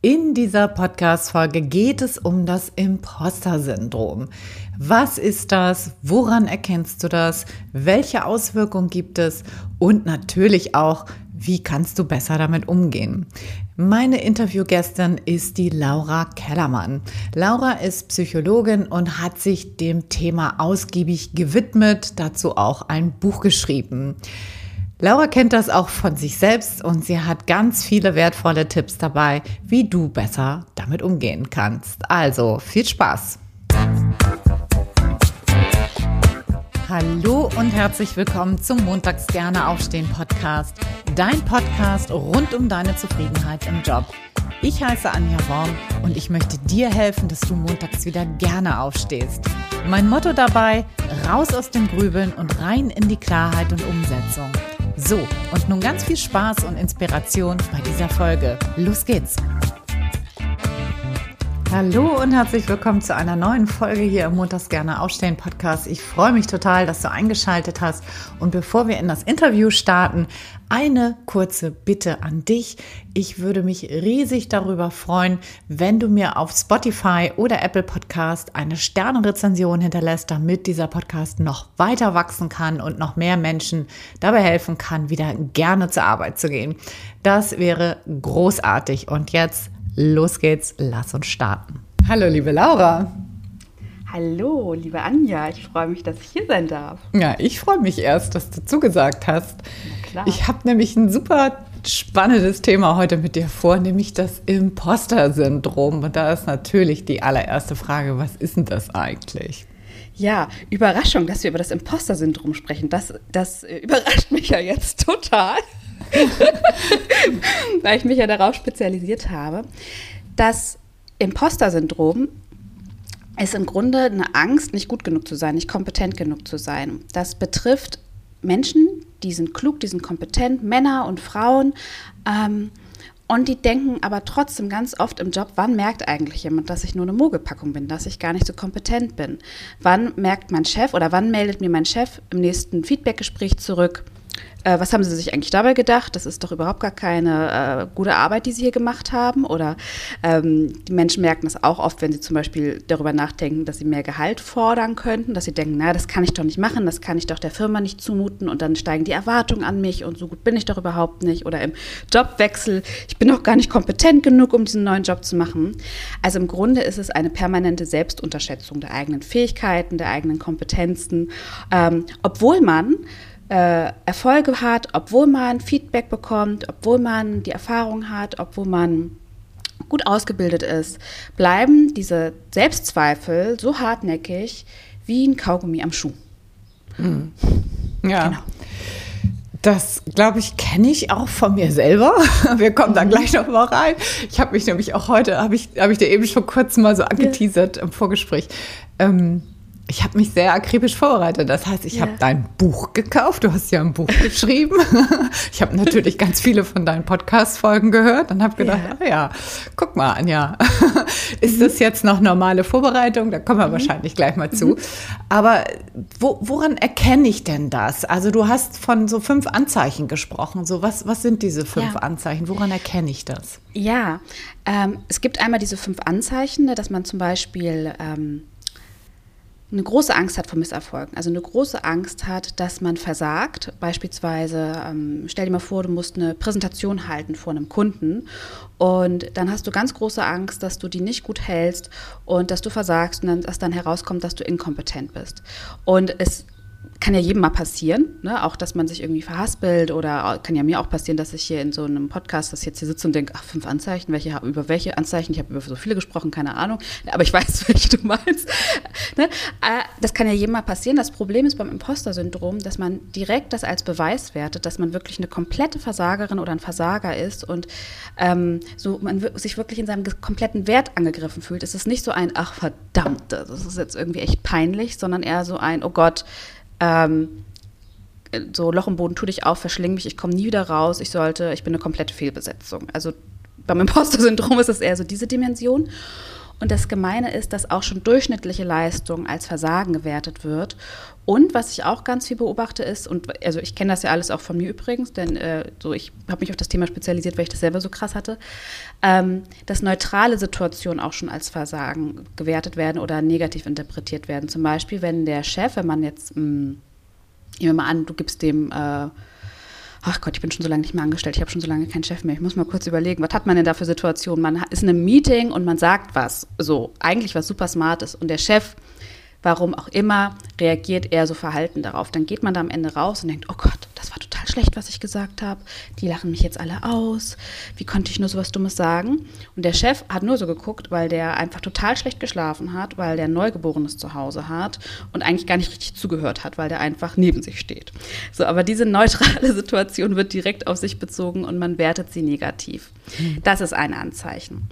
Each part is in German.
In dieser Podcast-Folge geht es um das Imposter-Syndrom. Was ist das? Woran erkennst du das? Welche Auswirkungen gibt es? Und natürlich auch, wie kannst du besser damit umgehen? Meine Interviewgästin ist die Laura Kellermann. Laura ist Psychologin und hat sich dem Thema ausgiebig gewidmet, dazu auch ein Buch geschrieben. Laura kennt das auch von sich selbst und sie hat ganz viele wertvolle Tipps dabei, wie du besser damit umgehen kannst. Also viel Spaß! Hallo und herzlich willkommen zum Montags gerne aufstehen Podcast, dein Podcast rund um deine Zufriedenheit im Job. Ich heiße Anja Worm und ich möchte dir helfen, dass du montags wieder gerne aufstehst. Mein Motto dabei, raus aus dem Grübeln und rein in die Klarheit und Umsetzung. So, und nun ganz viel Spaß und Inspiration bei dieser Folge. Los geht's! Hallo und herzlich willkommen zu einer neuen Folge hier im Montags gerne aufstehen Podcast. Ich freue mich total, dass du eingeschaltet hast. Und bevor wir in das Interview starten, eine kurze Bitte an dich. Ich würde mich riesig darüber freuen, wenn du mir auf Spotify oder Apple Podcast eine Sternenrezension hinterlässt, damit dieser Podcast noch weiter wachsen kann und noch mehr Menschen dabei helfen kann, wieder gerne zur Arbeit zu gehen. Das wäre großartig. Und jetzt Los geht's, lass uns starten. Hallo, liebe Laura. Hallo, liebe Anja, ich freue mich, dass ich hier sein darf. Ja, ich freue mich erst, dass du zugesagt hast. Na klar. Ich habe nämlich ein super spannendes Thema heute mit dir vor, nämlich das Imposter-Syndrom. Und da ist natürlich die allererste Frage, was ist denn das eigentlich? Ja, Überraschung, dass wir über das Imposter-Syndrom sprechen. Das, das überrascht mich ja jetzt total. weil ich mich ja darauf spezialisiert habe. Das Imposter-Syndrom ist im Grunde eine Angst, nicht gut genug zu sein, nicht kompetent genug zu sein. Das betrifft Menschen, die sind klug, die sind kompetent, Männer und Frauen. Ähm, und die denken aber trotzdem ganz oft im Job, wann merkt eigentlich jemand, dass ich nur eine Mogelpackung bin, dass ich gar nicht so kompetent bin? Wann merkt mein Chef oder wann meldet mir mein Chef im nächsten Feedbackgespräch zurück? Äh, was haben Sie sich eigentlich dabei gedacht? Das ist doch überhaupt gar keine äh, gute Arbeit, die Sie hier gemacht haben. Oder ähm, die Menschen merken das auch oft, wenn sie zum Beispiel darüber nachdenken, dass sie mehr Gehalt fordern könnten, dass sie denken, na, das kann ich doch nicht machen, das kann ich doch der Firma nicht zumuten und dann steigen die Erwartungen an mich und so gut bin ich doch überhaupt nicht. Oder im Jobwechsel, ich bin doch gar nicht kompetent genug, um diesen neuen Job zu machen. Also im Grunde ist es eine permanente Selbstunterschätzung der eigenen Fähigkeiten, der eigenen Kompetenzen, ähm, obwohl man äh, Erfolge hat, obwohl man Feedback bekommt, obwohl man die Erfahrung hat, obwohl man gut ausgebildet ist, bleiben diese Selbstzweifel so hartnäckig wie ein Kaugummi am Schuh. Mhm. Ja. Genau. Das, glaube ich, kenne ich auch von mir selber. Wir kommen da gleich noch mal rein. Ich habe mich nämlich auch heute, habe ich, hab ich dir eben schon kurz mal so angeteasert ja. im Vorgespräch. Ähm, ich habe mich sehr akribisch vorbereitet. Das heißt, ich ja. habe dein Buch gekauft. Du hast ja ein Buch geschrieben. ich habe natürlich ganz viele von deinen Podcast-Folgen gehört und habe gedacht, ja. Ah ja, guck mal, Anja, ist mhm. das jetzt noch normale Vorbereitung? Da kommen wir mhm. wahrscheinlich gleich mal zu. Mhm. Aber wo, woran erkenne ich denn das? Also du hast von so fünf Anzeichen gesprochen. So was, was sind diese fünf ja. Anzeichen? Woran erkenne ich das? Ja, ähm, es gibt einmal diese fünf Anzeichen, ne, dass man zum Beispiel ähm, eine große Angst hat vor Misserfolgen, also eine große Angst hat, dass man versagt. Beispielsweise, ähm, stell dir mal vor, du musst eine Präsentation halten vor einem Kunden und dann hast du ganz große Angst, dass du die nicht gut hältst und dass du versagst und dann, dass dann herauskommt, dass du inkompetent bist. Und es kann ja jedem mal passieren, ne? auch dass man sich irgendwie verhaspelt oder kann ja mir auch passieren, dass ich hier in so einem Podcast, das jetzt hier sitze und denke, ach, fünf Anzeichen, welche, über welche Anzeichen, ich habe über so viele gesprochen, keine Ahnung, aber ich weiß, welche du meinst. ne? Äh, das kann ja jedem mal passieren. Das Problem ist beim Imposter-Syndrom, dass man direkt das als Beweis wertet, dass man wirklich eine komplette Versagerin oder ein Versager ist und ähm, so man sich wirklich in seinem kompletten Wert angegriffen fühlt. Es ist nicht so ein, ach verdammt, das ist jetzt irgendwie echt peinlich, sondern eher so ein, oh Gott, ähm, so Loch im Boden, tu dich auf, verschling mich, ich komme nie wieder raus, ich sollte, ich bin eine komplette Fehlbesetzung. Also beim Imposter-Syndrom ist es eher so diese Dimension. Und das Gemeine ist, dass auch schon durchschnittliche Leistung als Versagen gewertet wird. Und was ich auch ganz viel beobachte ist, und also ich kenne das ja alles auch von mir übrigens, denn äh, so ich habe mich auf das Thema spezialisiert, weil ich das selber so krass hatte, ähm, dass neutrale Situationen auch schon als Versagen gewertet werden oder negativ interpretiert werden. Zum Beispiel, wenn der Chef, wenn man jetzt, mh, hm, nehmen wir mal an, du gibst dem äh, ach Gott, ich bin schon so lange nicht mehr angestellt, ich habe schon so lange keinen Chef mehr. Ich muss mal kurz überlegen, was hat man denn da für Situationen? Man ist in einem Meeting und man sagt was, so eigentlich was super smart ist und der Chef warum auch immer, reagiert er so verhalten darauf. Dann geht man da am Ende raus und denkt, oh Gott, das war total schlecht, was ich gesagt habe. Die lachen mich jetzt alle aus. Wie konnte ich nur so was Dummes sagen? Und der Chef hat nur so geguckt, weil der einfach total schlecht geschlafen hat, weil der Neugeborenes zu Hause hat und eigentlich gar nicht richtig zugehört hat, weil der einfach neben sich steht. So, aber diese neutrale Situation wird direkt auf sich bezogen und man wertet sie negativ. Hm. Das ist ein Anzeichen.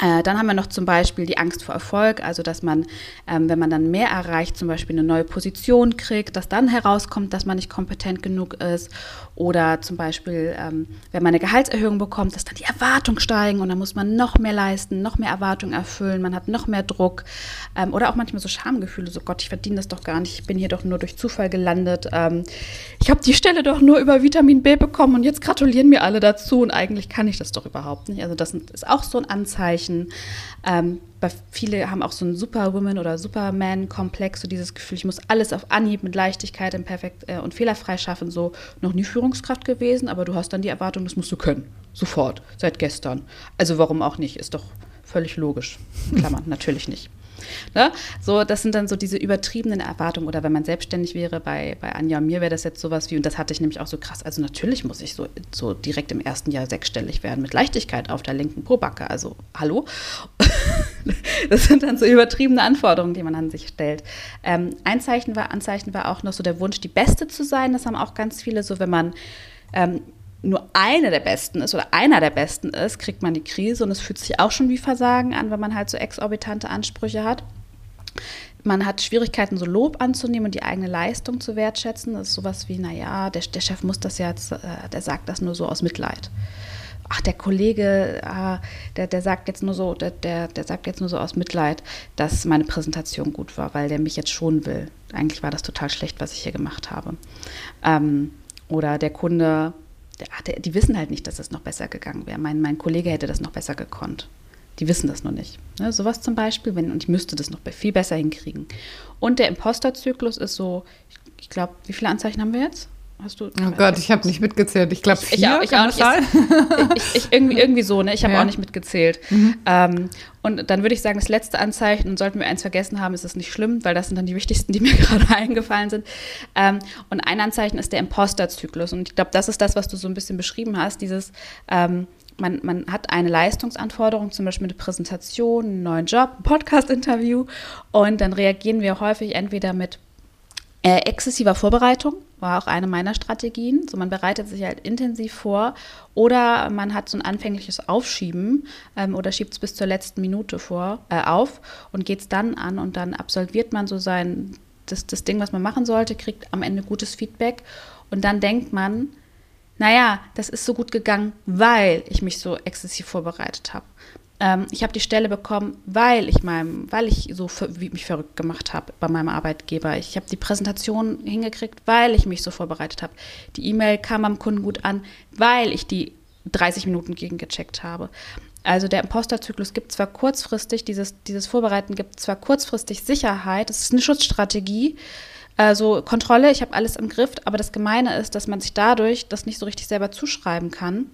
Äh, dann haben wir noch zum Beispiel die Angst vor Erfolg, also dass man, ähm, wenn man dann mehr erreicht, zum Beispiel eine neue Position kriegt, dass dann herauskommt, dass man nicht kompetent genug ist. Oder zum Beispiel, ähm, wenn man eine Gehaltserhöhung bekommt, dass dann die Erwartungen steigen und dann muss man noch mehr leisten, noch mehr Erwartungen erfüllen, man hat noch mehr Druck. Ähm, oder auch manchmal so Schamgefühle, so Gott, ich verdiene das doch gar nicht, ich bin hier doch nur durch Zufall gelandet. Ähm, ich habe die Stelle doch nur über Vitamin B bekommen und jetzt gratulieren mir alle dazu und eigentlich kann ich das doch überhaupt nicht. Also das ist auch so ein Anzeichen. Ähm, viele haben auch so einen Superwoman- oder Superman-Komplex, so dieses Gefühl, ich muss alles auf Anhieb mit Leichtigkeit und perfekt äh, und fehlerfrei schaffen. So noch nie Führungskraft gewesen, aber du hast dann die Erwartung, das musst du können. Sofort, seit gestern. Also warum auch nicht? Ist doch völlig logisch. Klammern, natürlich nicht. Ne? So, das sind dann so diese übertriebenen Erwartungen. Oder wenn man selbstständig wäre, bei, bei Anja und mir wäre das jetzt sowas wie, und das hatte ich nämlich auch so krass, also natürlich muss ich so, so direkt im ersten Jahr sechsstellig werden, mit Leichtigkeit auf der linken Probacke. Also, hallo? das sind dann so übertriebene Anforderungen, die man an sich stellt. Ähm, ein Zeichen war, Anzeichen war auch noch so der Wunsch, die Beste zu sein. Das haben auch ganz viele so, wenn man ähm, nur eine der Besten ist oder einer der Besten ist, kriegt man die Krise und es fühlt sich auch schon wie Versagen an, wenn man halt so exorbitante Ansprüche hat. Man hat Schwierigkeiten, so Lob anzunehmen und die eigene Leistung zu wertschätzen. Das ist sowas wie, naja, der, der Chef muss das ja äh, der sagt das nur so aus Mitleid. Ach, der Kollege, ah, der, der sagt jetzt nur so, der, der, der sagt jetzt nur so aus Mitleid, dass meine Präsentation gut war, weil der mich jetzt schonen will. Eigentlich war das total schlecht, was ich hier gemacht habe. Ähm, oder der Kunde der, die wissen halt nicht, dass es noch besser gegangen wäre. Mein, mein Kollege hätte das noch besser gekonnt. Die wissen das noch nicht. Ne, sowas zum Beispiel, wenn, und ich müsste das noch viel besser hinkriegen. Und der Imposterzyklus ist so, ich, ich glaube, wie viele Anzeichen haben wir jetzt? Hast du? Oh Gott, ich habe nicht mitgezählt. Ich glaube, ich, ich, auch, ich auch nicht. Ich, ich, irgendwie, irgendwie so, ne? Ich habe ja. auch nicht mitgezählt. Mhm. Ähm, und dann würde ich sagen, das letzte Anzeichen, und sollten wir eins vergessen haben, ist es nicht schlimm, weil das sind dann die wichtigsten, die mir gerade eingefallen sind. Ähm, und ein Anzeichen ist der Imposterzyklus. Und ich glaube, das ist das, was du so ein bisschen beschrieben hast, dieses ähm, man, man, hat eine Leistungsanforderung, zum Beispiel eine Präsentation, einen neuen Job, ein Podcast-Interview und dann reagieren wir häufig entweder mit äh, exzessiver Vorbereitung war auch eine meiner Strategien. So, man bereitet sich halt intensiv vor oder man hat so ein anfängliches Aufschieben ähm, oder schiebt es bis zur letzten Minute vor, äh, auf und geht es dann an und dann absolviert man so sein, das, das Ding, was man machen sollte, kriegt am Ende gutes Feedback und dann denkt man, naja, das ist so gut gegangen, weil ich mich so exzessiv vorbereitet habe. Ähm, ich habe die Stelle bekommen, weil ich meinem, weil ich so wie mich verrückt gemacht habe bei meinem Arbeitgeber. Ich habe die Präsentation hingekriegt, weil ich mich so vorbereitet habe. Die E-Mail kam am Kunden gut an, weil ich die 30 Minuten gegengecheckt habe. Also der Imposterzyklus gibt zwar kurzfristig, dieses, dieses Vorbereiten gibt zwar kurzfristig Sicherheit, das ist eine Schutzstrategie, also Kontrolle, ich habe alles im Griff, aber das Gemeine ist, dass man sich dadurch das nicht so richtig selber zuschreiben kann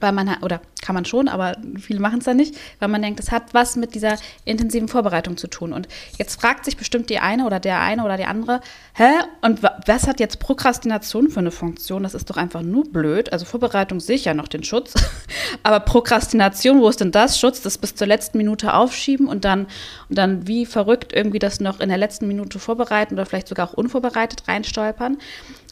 weil man oder kann man schon, aber viele machen es dann nicht, weil man denkt, das hat was mit dieser intensiven Vorbereitung zu tun. Und jetzt fragt sich bestimmt die eine oder der eine oder die andere, hä? Und was hat jetzt Prokrastination für eine Funktion? Das ist doch einfach nur blöd. Also Vorbereitung sicher noch den Schutz, aber Prokrastination, wo ist denn das? Schutz, das bis zur letzten Minute aufschieben und dann und dann wie verrückt irgendwie das noch in der letzten Minute vorbereiten oder vielleicht sogar auch unvorbereitet reinstolpern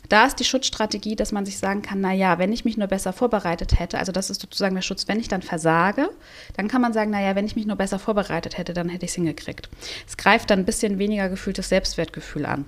Da ist die Schutzstrategie, dass man sich sagen kann, na ja, wenn ich mich nur besser vorbereitet hätte, also das ist sozusagen der Schutz, wenn ich dann versage, dann kann man sagen, na ja, wenn ich mich nur besser vorbereitet hätte, dann hätte ich es hingekriegt. Es greift dann ein bisschen weniger gefühltes Selbstwertgefühl an.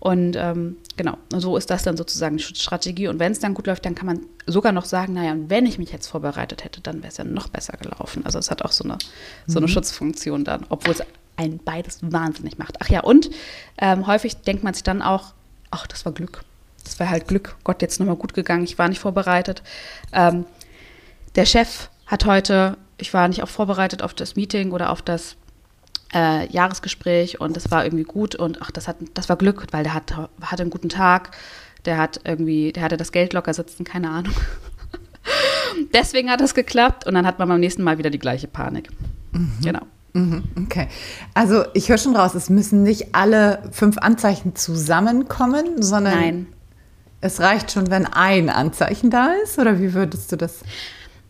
Und ähm, genau, so ist das dann sozusagen die Schutzstrategie. Und wenn es dann gut läuft, dann kann man sogar noch sagen, naja, und wenn ich mich jetzt vorbereitet hätte, dann wäre es ja noch besser gelaufen. Also es hat auch so eine, so eine mhm. Schutzfunktion dann, obwohl es ein beides wahnsinnig macht. Ach ja, und ähm, häufig denkt man sich dann auch, ach, das war Glück. Das war halt Glück. Gott, jetzt nochmal gut gegangen. Ich war nicht vorbereitet. Ähm, der Chef hat heute, ich war nicht auch vorbereitet auf das Meeting oder auf das äh, Jahresgespräch und das war irgendwie gut und ach, das hat, das war Glück, weil der hat, hatte einen guten Tag. Der hat irgendwie, der hatte das Geld locker sitzen, keine Ahnung. Deswegen hat es geklappt und dann hat man beim nächsten Mal wieder die gleiche Panik. Mhm. Genau. Mhm, okay. Also ich höre schon raus, es müssen nicht alle fünf Anzeichen zusammenkommen, sondern Nein. Es reicht schon, wenn ein Anzeichen da ist? Oder wie würdest du das?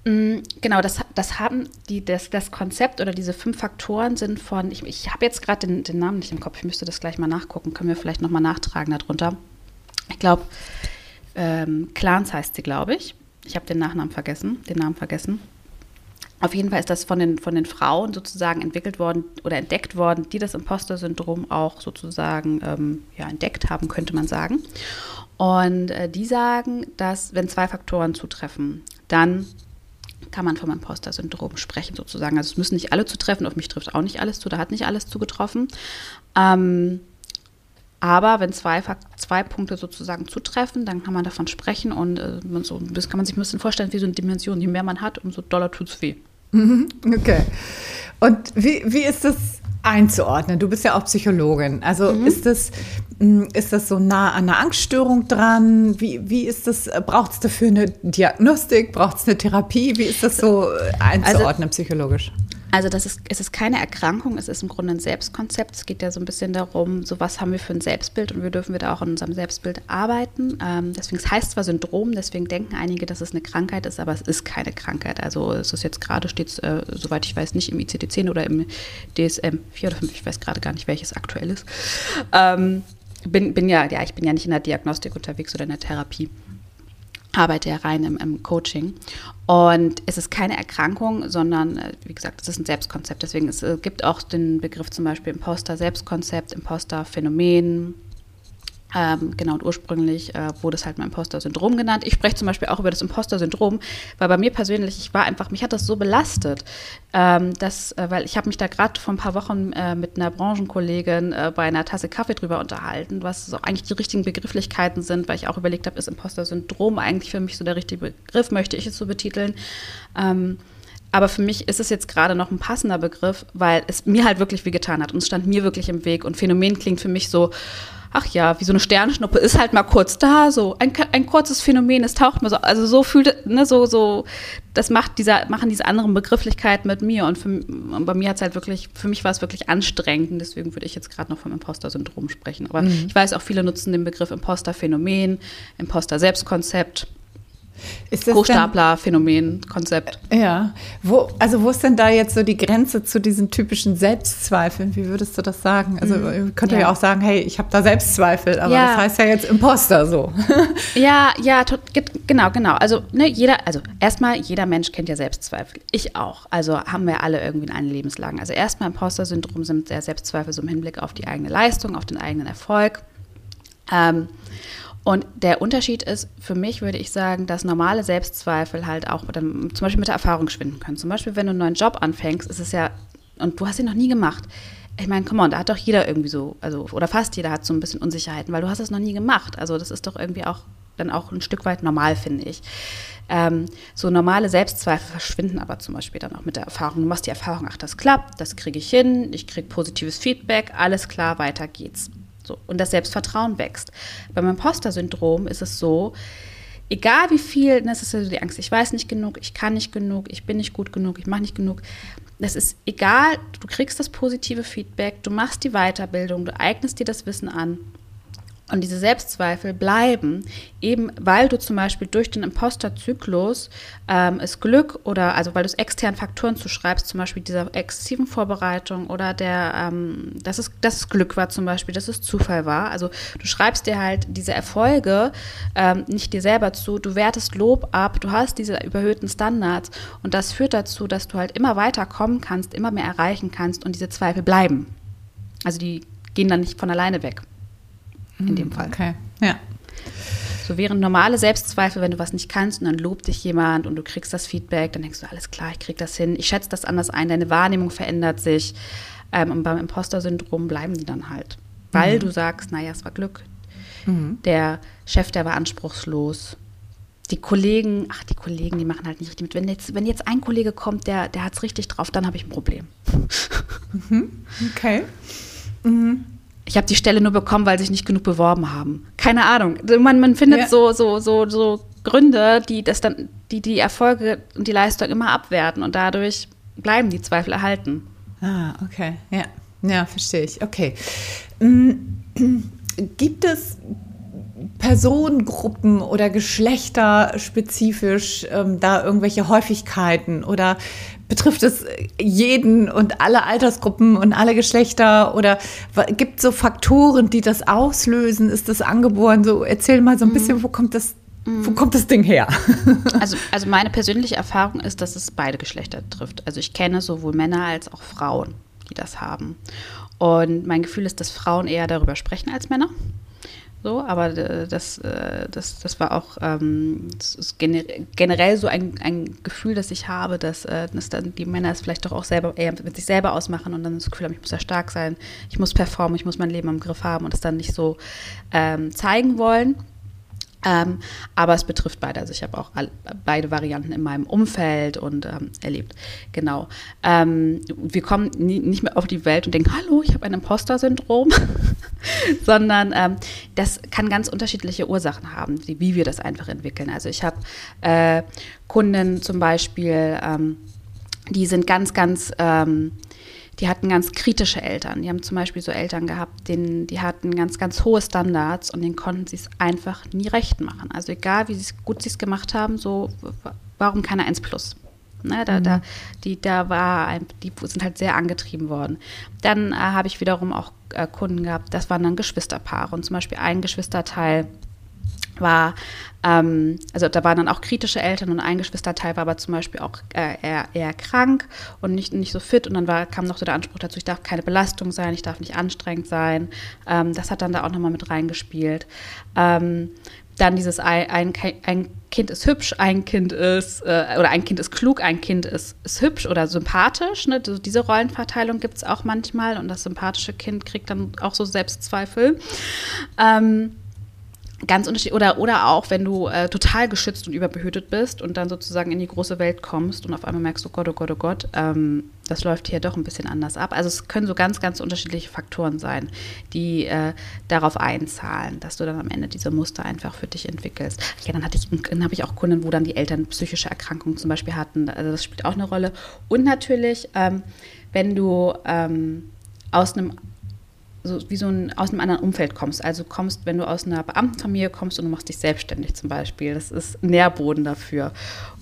Mm, genau, das, das haben die, das, das Konzept oder diese fünf Faktoren sind von, ich, ich habe jetzt gerade den, den Namen nicht im Kopf, ich müsste das gleich mal nachgucken, können wir vielleicht nochmal nachtragen darunter. Ich glaube, ähm, Clans heißt sie, glaube ich. Ich habe den Nachnamen vergessen, den Namen vergessen. Auf jeden Fall ist das von den, von den Frauen sozusagen entwickelt worden oder entdeckt worden, die das Imposter-Syndrom auch sozusagen ähm, ja, entdeckt haben, könnte man sagen. Und äh, die sagen, dass wenn zwei Faktoren zutreffen, dann kann man vom Imposter-Syndrom sprechen sozusagen. Also es müssen nicht alle zutreffen, auf mich trifft auch nicht alles zu, da hat nicht alles zugetroffen. Ähm, aber wenn zwei, zwei Punkte sozusagen zutreffen, dann kann man davon sprechen und äh, man so, das kann man sich ein bisschen vorstellen wie so eine Dimension. Je mehr man hat, umso doller tut es weh. Mhm, okay. Und wie, wie ist das einzuordnen? Du bist ja auch Psychologin. Also mhm. ist, das, hm, ist das so nah an einer Angststörung dran? Wie, wie ist das? Braucht es dafür eine Diagnostik? Braucht es eine Therapie? Wie ist das so einzuordnen also, psychologisch? Also das ist, es ist keine Erkrankung, es ist im Grunde ein Selbstkonzept. Es geht ja so ein bisschen darum, so was haben wir für ein Selbstbild und wie dürfen wir da auch an unserem Selbstbild arbeiten. Ähm, deswegen, es heißt zwar Syndrom, deswegen denken einige, dass es eine Krankheit ist, aber es ist keine Krankheit. Also es ist jetzt gerade, steht äh, soweit ich weiß, nicht im ICD-10 oder im DSM 4 oder 5, ich weiß gerade gar nicht, welches aktuell ist. Ähm, bin, bin ja, ja, ich bin ja nicht in der Diagnostik unterwegs oder in der Therapie arbeite ja rein im, im, Coaching. Und es ist keine Erkrankung, sondern, äh, wie gesagt, es ist ein Selbstkonzept. Deswegen es äh, gibt auch den Begriff zum Beispiel Imposter-Selbstkonzept, Imposter-Phänomen, ähm, genau, und ursprünglich äh, wurde es halt mal Imposter-Syndrom genannt. Ich spreche zum Beispiel auch über das Imposter-Syndrom, weil bei mir persönlich, ich war einfach, mich hat das so belastet, ähm, dass, äh, weil ich habe mich da gerade vor ein paar Wochen äh, mit einer Branchenkollegin äh, bei einer Tasse Kaffee drüber unterhalten, was so eigentlich die richtigen Begrifflichkeiten sind, weil ich auch überlegt habe, ist Imposter-Syndrom eigentlich für mich so der richtige Begriff, möchte ich es so betiteln. Ähm, aber für mich ist es jetzt gerade noch ein passender Begriff, weil es mir halt wirklich wehgetan hat und es stand mir wirklich im Weg. Und Phänomen klingt für mich so, ach ja, wie so eine Sternschnuppe ist halt mal kurz da, so ein, ein kurzes Phänomen, es taucht mal so, also so fühlt, ne, so, so, das macht dieser, machen diese anderen Begrifflichkeiten mit mir und, für, und bei mir hat es halt wirklich, für mich war es wirklich anstrengend, deswegen würde ich jetzt gerade noch vom Imposter-Syndrom sprechen. Aber mhm. ich weiß auch, viele nutzen den Begriff Imposter-Phänomen, Imposter-Selbstkonzept. Hochstapler-Phänomen, Konzept. Ja. Wo, also wo ist denn da jetzt so die Grenze zu diesen typischen Selbstzweifeln? Wie würdest du das sagen? Also mhm. könnte ja. ja auch sagen, hey, ich habe da Selbstzweifel, aber ja. das heißt ja jetzt Imposter so. Ja, ja, genau, genau. Also ne, jeder, also erstmal, jeder Mensch kennt ja Selbstzweifel. Ich auch. Also haben wir alle irgendwie in allen Lebenslagen. Also erstmal Imposter-Syndrom sind der Selbstzweifel so im Hinblick auf die eigene Leistung, auf den eigenen Erfolg. Ähm, und der Unterschied ist, für mich würde ich sagen, dass normale Selbstzweifel halt auch dann, zum Beispiel mit der Erfahrung schwinden können. Zum Beispiel, wenn du einen neuen Job anfängst, ist es ja, und du hast ihn noch nie gemacht. Ich meine, come on, da hat doch jeder irgendwie so, also, oder fast jeder hat so ein bisschen Unsicherheiten, weil du hast es noch nie gemacht. Also das ist doch irgendwie auch dann auch ein Stück weit normal, finde ich. Ähm, so normale Selbstzweifel verschwinden aber zum Beispiel dann auch mit der Erfahrung. Du machst die Erfahrung, ach, das klappt, das kriege ich hin, ich kriege positives Feedback, alles klar, weiter geht's. So, und das Selbstvertrauen wächst. Beim Imposter-Syndrom ist es so, egal wie viel, das ist also die Angst, ich weiß nicht genug, ich kann nicht genug, ich bin nicht gut genug, ich mache nicht genug. Das ist egal, du kriegst das positive Feedback, du machst die Weiterbildung, du eignest dir das Wissen an. Und diese Selbstzweifel bleiben, eben weil du zum Beispiel durch den Imposterzyklus ähm, es Glück oder also weil du es externen Faktoren zuschreibst, zum Beispiel dieser exzessiven Vorbereitung oder der, ähm, dass, es, dass es Glück war zum Beispiel, dass es Zufall war. Also du schreibst dir halt diese Erfolge ähm, nicht dir selber zu, du wertest Lob ab, du hast diese überhöhten Standards und das führt dazu, dass du halt immer weiter kommen kannst, immer mehr erreichen kannst und diese Zweifel bleiben. Also die gehen dann nicht von alleine weg in dem Fall. Okay, ja. So wären normale Selbstzweifel, wenn du was nicht kannst und dann lobt dich jemand und du kriegst das Feedback, dann denkst du, alles klar, ich krieg das hin, ich schätze das anders ein, deine Wahrnehmung verändert sich. Ähm, und beim Imposter-Syndrom bleiben die dann halt. Weil mhm. du sagst, naja, es war Glück. Mhm. Der Chef, der war anspruchslos. Die Kollegen, ach, die Kollegen, die machen halt nicht richtig mit. Wenn jetzt, wenn jetzt ein Kollege kommt, der, der hat es richtig drauf, dann habe ich ein Problem. Mhm. Okay. Ich habe die Stelle nur bekommen, weil sich nicht genug beworben haben. Keine Ahnung. Man, man findet ja. so, so, so, so Gründe, die das dann, die die Erfolge und die Leistung immer abwerten und dadurch bleiben die Zweifel erhalten. Ah, okay. Ja. Ja, verstehe ich. Okay. Mm, gibt es Personengruppen oder geschlechterspezifisch ähm, da irgendwelche Häufigkeiten oder betrifft es jeden und alle Altersgruppen und alle Geschlechter oder gibt es so Faktoren, die das auslösen? Ist das angeboren? So erzähl mal so ein mhm. bisschen, wo kommt das wo kommt das Ding her? Also, also meine persönliche Erfahrung ist, dass es beide Geschlechter trifft. Also ich kenne sowohl Männer als auch Frauen, die das haben. Und mein Gefühl ist, dass Frauen eher darüber sprechen als Männer. So, aber äh, das, äh, das, das war auch ähm, das generell so ein, ein Gefühl, das ich habe, dass, äh, dass dann die Männer es vielleicht doch auch selber eher mit sich selber ausmachen und dann das Gefühl haben, ich muss ja stark sein, ich muss performen, ich muss mein Leben im Griff haben und es dann nicht so ähm, zeigen wollen. Ähm, aber es betrifft beide. Also ich habe auch all, beide Varianten in meinem Umfeld und ähm, erlebt. Genau. Ähm, wir kommen nie, nicht mehr auf die Welt und denken, hallo, ich habe ein Imposter-Syndrom, sondern ähm, das kann ganz unterschiedliche Ursachen haben, wie, wie wir das einfach entwickeln. Also ich habe äh, Kunden zum Beispiel, ähm, die sind ganz, ganz ähm, die hatten ganz kritische Eltern. Die haben zum Beispiel so Eltern gehabt, denen, die hatten ganz, ganz hohe Standards und denen konnten sie es einfach nie recht machen. Also egal, wie gut sie es gemacht haben, so warum keine 1 plus? Ne, da, mhm. da, die, da war ein, die sind halt sehr angetrieben worden. Dann äh, habe ich wiederum auch äh, Kunden gehabt, das waren dann Geschwisterpaare. Und zum Beispiel ein Geschwisterteil war, ähm, also da waren dann auch kritische Eltern und ein Geschwisterteil war aber zum Beispiel auch äh, eher, eher, krank und nicht, nicht so fit und dann war, kam noch so der Anspruch dazu, ich darf keine Belastung sein, ich darf nicht anstrengend sein. Ähm, das hat dann da auch nochmal mit reingespielt. Ähm, dann dieses ein, ein, Kind ist hübsch, ein Kind ist, äh, oder ein Kind ist klug, ein Kind ist, ist hübsch oder sympathisch. Ne? Diese Rollenverteilung gibt es auch manchmal und das sympathische Kind kriegt dann auch so Selbstzweifel. Ähm, ganz unterschiedlich oder oder auch wenn du äh, total geschützt und überbehütet bist und dann sozusagen in die große Welt kommst und auf einmal merkst, oh Gott, oh Gott, oh Gott, ähm, das läuft hier doch ein bisschen anders ab. Also es können so ganz, ganz unterschiedliche Faktoren sein, die äh, darauf einzahlen, dass du dann am Ende diese Muster einfach für dich entwickelst. Ja, dann dann habe ich auch Kunden, wo dann die Eltern psychische Erkrankungen zum Beispiel hatten. Also das spielt auch eine Rolle. Und natürlich, ähm, wenn du ähm, aus einem so wie so ein aus einem anderen Umfeld kommst. Also kommst, wenn du aus einer Beamtenfamilie kommst und du machst dich selbstständig zum Beispiel. Das ist Nährboden dafür.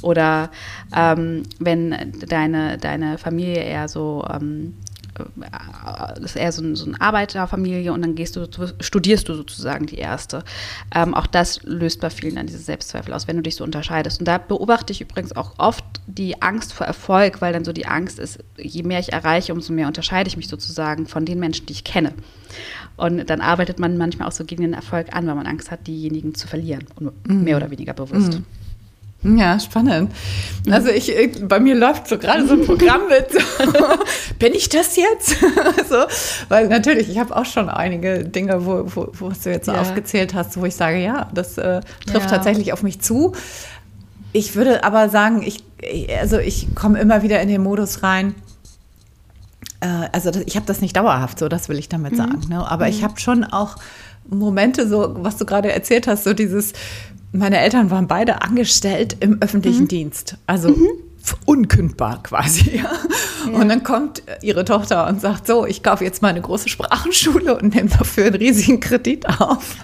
Oder ähm, wenn deine, deine Familie eher so ähm, ist eher so, ein, so eine Arbeiterfamilie und dann gehst du, studierst du sozusagen die erste. Ähm, auch das löst bei vielen dann diese Selbstzweifel aus, wenn du dich so unterscheidest. Und da beobachte ich übrigens auch oft die Angst vor Erfolg, weil dann so die Angst ist, je mehr ich erreiche, umso mehr unterscheide ich mich sozusagen von den Menschen, die ich kenne. Und dann arbeitet man manchmal auch so gegen den Erfolg an, weil man Angst hat, diejenigen zu verlieren, mhm. mehr oder weniger bewusst. Mhm. Ja, spannend. Also ich, bei mir läuft so gerade so ein Programm mit. Bin ich das jetzt? so, weil natürlich, ich habe auch schon einige Dinge, wo, wo, wo du jetzt so ja. aufgezählt hast, wo ich sage, ja, das äh, trifft ja. tatsächlich auf mich zu. Ich würde aber sagen, ich, also ich komme immer wieder in den Modus rein. Äh, also ich habe das nicht dauerhaft, so das will ich damit mhm. sagen. Ne? Aber mhm. ich habe schon auch Momente, so was du gerade erzählt hast, so dieses meine Eltern waren beide angestellt im öffentlichen mhm. Dienst. Also mhm. unkündbar quasi. Ja. Und dann kommt ihre Tochter und sagt, so, ich kaufe jetzt mal eine große Sprachenschule und nehme dafür einen riesigen Kredit auf.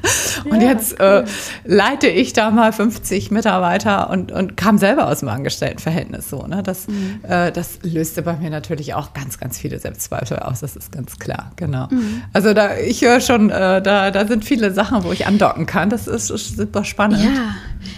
Und ja, jetzt äh, cool. äh, leite ich da mal 50 Mitarbeiter und, und kam selber aus dem Angestelltenverhältnis so. Ne? Das, mhm. äh, das löste bei mir natürlich auch ganz, ganz viele Selbstzweifel aus, das ist ganz klar, genau. Mhm. Also da, ich höre schon, äh, da, da sind viele Sachen, wo ich andocken kann. Das ist, ist super spannend. Ja,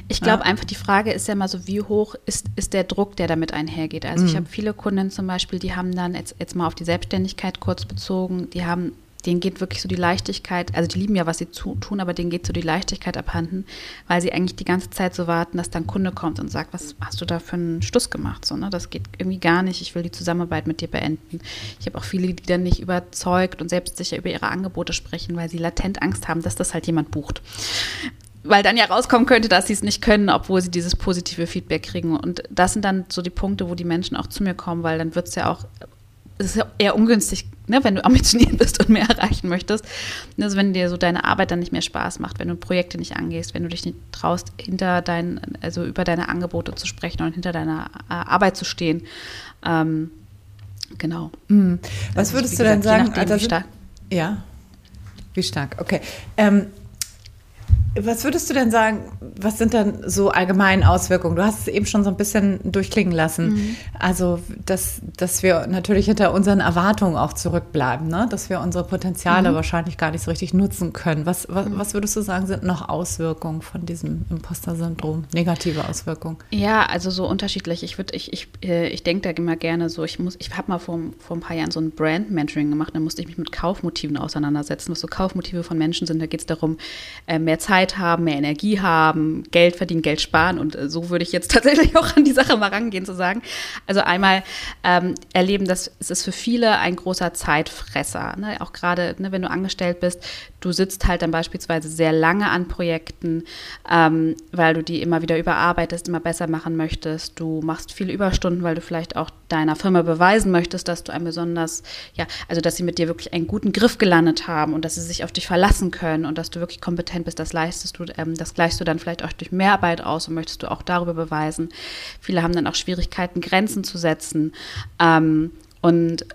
ich glaube ja. einfach, die Frage ist ja mal so, wie hoch ist, ist der Druck, der damit einhergeht. Also mhm. ich habe viele Kunden zum Beispiel, die haben dann jetzt, jetzt mal auf die Selbstständigkeit kurz bezogen, die haben denen geht wirklich so die Leichtigkeit, also die lieben ja, was sie zu, tun, aber denen geht so die Leichtigkeit abhanden, weil sie eigentlich die ganze Zeit so warten, dass dann ein Kunde kommt und sagt, was hast du da für einen Stuss gemacht? So, ne? Das geht irgendwie gar nicht, ich will die Zusammenarbeit mit dir beenden. Ich habe auch viele, die dann nicht überzeugt und selbstsicher über ihre Angebote sprechen, weil sie latent Angst haben, dass das halt jemand bucht weil dann ja rauskommen könnte, dass sie es nicht können, obwohl sie dieses positive Feedback kriegen. Und das sind dann so die Punkte, wo die Menschen auch zu mir kommen, weil dann wird es ja auch, es ist ja eher ungünstig, ne, wenn du ambitioniert bist und mehr erreichen möchtest. Also wenn dir so deine Arbeit dann nicht mehr Spaß macht, wenn du Projekte nicht angehst, wenn du dich nicht traust, hinter deinen, also über deine Angebote zu sprechen und hinter deiner äh, Arbeit zu stehen. Ähm, genau. Mhm. Was also, würdest du denn sagen? Nachdem, also, wie stark? Ja. Wie stark, okay. Ähm, was würdest du denn sagen, was sind dann so allgemeine Auswirkungen? Du hast es eben schon so ein bisschen durchklingen lassen. Mhm. Also, dass, dass wir natürlich hinter unseren Erwartungen auch zurückbleiben, ne? dass wir unsere Potenziale mhm. wahrscheinlich gar nicht so richtig nutzen können. Was, was, mhm. was, würdest du sagen, sind noch Auswirkungen von diesem Imposter-Syndrom, negative Auswirkungen? Ja, also so unterschiedlich. Ich, würd, ich, ich, äh, ich denke da immer gerne so, ich, ich habe mal vor, vor ein paar Jahren so ein Brand-Mentoring gemacht, da musste ich mich mit Kaufmotiven auseinandersetzen, was so Kaufmotive von Menschen sind. Da geht es darum, äh, mehr Zeit haben, mehr Energie haben, Geld verdienen, Geld sparen. Und äh, so würde ich jetzt tatsächlich auch an die Sache mal rangehen, zu sagen. Also einmal ähm, erleben, dass es ist für viele ein großer Zeitfresser. Ne? Auch gerade, ne, wenn du angestellt bist, du sitzt halt dann beispielsweise sehr lange an Projekten, ähm, weil du die immer wieder überarbeitest, immer besser machen möchtest. Du machst viele Überstunden, weil du vielleicht auch deiner Firma beweisen möchtest, dass du ein besonders, ja, also dass sie mit dir wirklich einen guten Griff gelandet haben und dass sie sich auf dich verlassen können und dass du wirklich kompetent bist, das leistest du, ähm, das gleichst du dann vielleicht auch durch Mehrarbeit aus und möchtest du auch darüber beweisen. Viele haben dann auch Schwierigkeiten, Grenzen zu setzen. Ähm, und